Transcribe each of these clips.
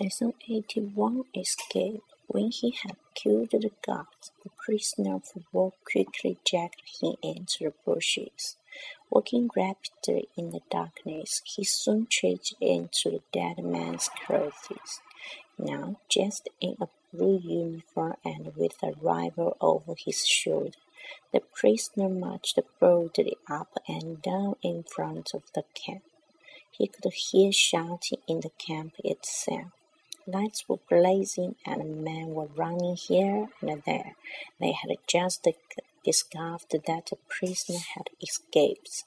Lesson 81 Escape. When he had killed the guards, the prisoner walked quickly dragged him into the bushes. Walking rapidly in the darkness, he soon changed into the dead man's clothes. Now, just in a blue uniform and with a rifle over his shoulder, the prisoner marched boldly up and down in front of the camp. He could hear shouting in the camp itself. Lights were blazing and men were running here and there. They had just discovered that the prisoner had escaped.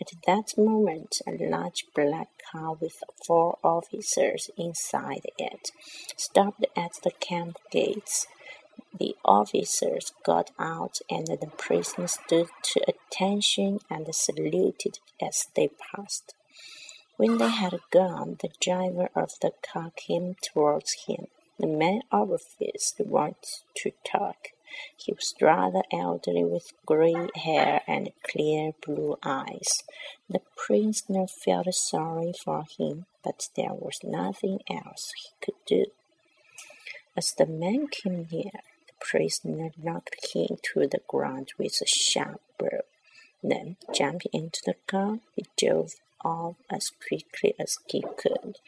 At that moment, a large black car with four officers inside it stopped at the camp gates. The officers got out and the prisoner stood to attention and saluted as they passed. When they had gone, the driver of the car came towards him. The man refused to talk. He was rather elderly with grey hair and clear blue eyes. The prisoner felt sorry for him, but there was nothing else he could do. As the man came near, the prisoner knocked him to the ground with a sharp blow. Then, jumping into the car, he drove off as quickly as he could.